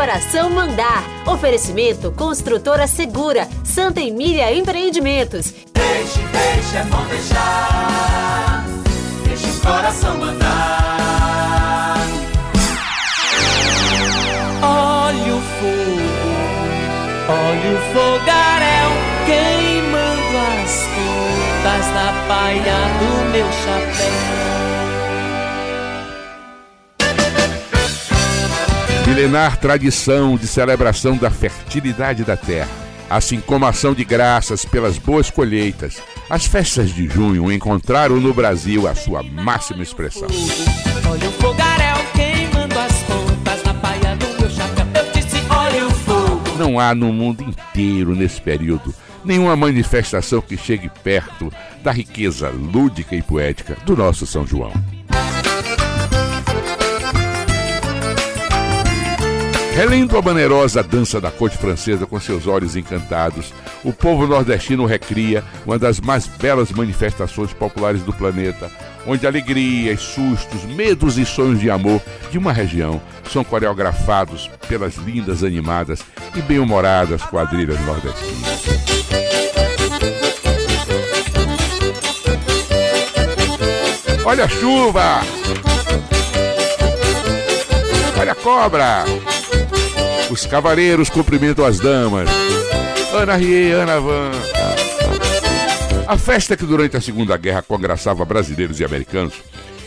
coração mandar. Oferecimento Construtora Segura, Santa Emília Empreendimentos. Deixe, deixe, é bom deixar. Deixe o coração mandar. Olha o fogo, olha o fogaréu queimando as pontas da paia do meu chapéu. Milenar tradição de celebração da fertilidade da terra, assim como a ação de graças pelas boas colheitas. As festas de junho encontraram no Brasil a sua máxima expressão. Olha o fogaréu queimando as pontas da paia do meu chapéu. Eu disse, olha o fogo. Não há no mundo inteiro, nesse período, nenhuma manifestação que chegue perto da riqueza lúdica e poética do nosso São João. Relendo a manerosa dança da corte francesa com seus olhos encantados, o povo nordestino recria uma das mais belas manifestações populares do planeta, onde alegrias, sustos, medos e sonhos de amor de uma região são coreografados pelas lindas, animadas e bem-humoradas quadrilhas nordestinas. Olha a chuva! Olha a cobra! Os cavaleiros cumprimentam as damas. Ana Rie, Ana Van. A festa que durante a Segunda Guerra congraçava brasileiros e americanos,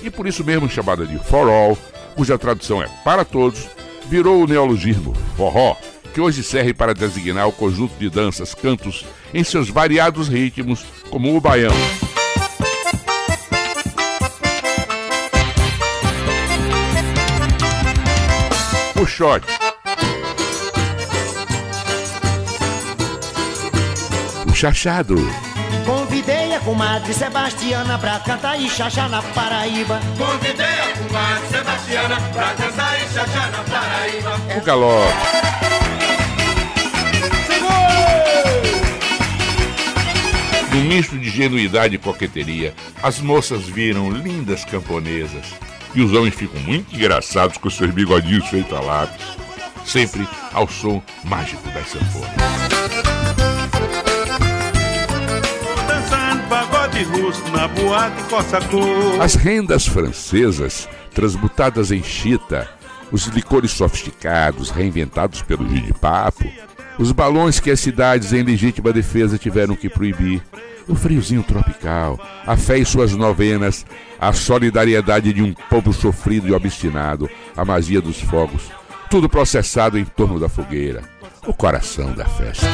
e por isso mesmo chamada de For All, cuja tradução é para todos, virou o neologismo forró, que hoje serve para designar o conjunto de danças, cantos em seus variados ritmos, como o baião. O shot, chachado, Convidei a comadre Sebastiana pra cantar e chachar na Paraíba. Convidei a comadre Sebastiana pra dançar e chachar na Paraíba. o galope. Num misto de genuidade e coqueteria, as moças viram lindas camponesas e os homens ficam muito engraçados com seus bigodinhos feitos a lápis, sempre ao som mágico das sanfonas. Na boate Coça Cor. As rendas francesas, transmutadas em chita, os licores sofisticados reinventados pelo Gin de Papo, os balões que as cidades em legítima defesa tiveram que proibir, o friozinho tropical, a fé em suas novenas, a solidariedade de um povo sofrido e obstinado, a magia dos fogos, tudo processado em torno da fogueira, o coração da festa.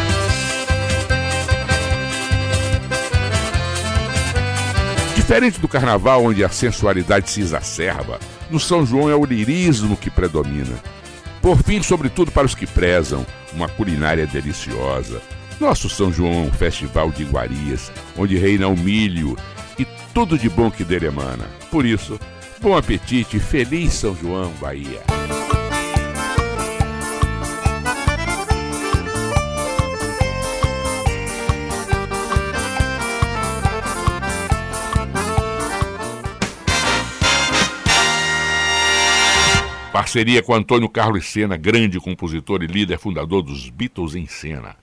Diferente do carnaval, onde a sensualidade se exacerba, no São João é o lirismo que predomina. Por fim, sobretudo para os que prezam uma culinária deliciosa. Nosso São João é um festival de iguarias, onde reina o milho e tudo de bom que dele emana. Por isso, bom apetite e feliz São João, Bahia. Parceria com Antônio Carlos Sena, grande compositor e líder fundador dos Beatles em cena.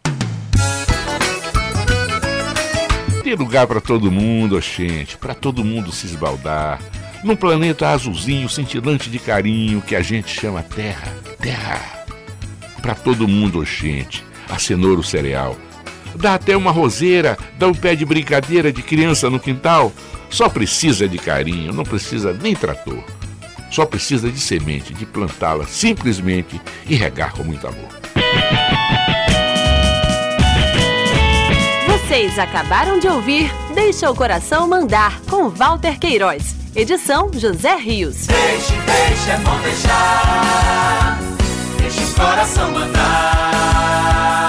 Tem lugar para todo mundo, gente, para todo mundo se esbaldar. Num planeta azulzinho, cintilante de carinho que a gente chama Terra. Terra. Para todo mundo, gente. A cenoura, o cereal. Dá até uma roseira, dá um pé de brincadeira de criança no quintal. Só precisa de carinho, não precisa nem trator. Só precisa de semente, de plantá-la simplesmente e regar com muito amor. Vocês acabaram de ouvir Deixa o Coração Mandar, com Walter Queiroz. Edição José Rios. Deixe, deixe, é bom deixar. Deixe o coração mandar.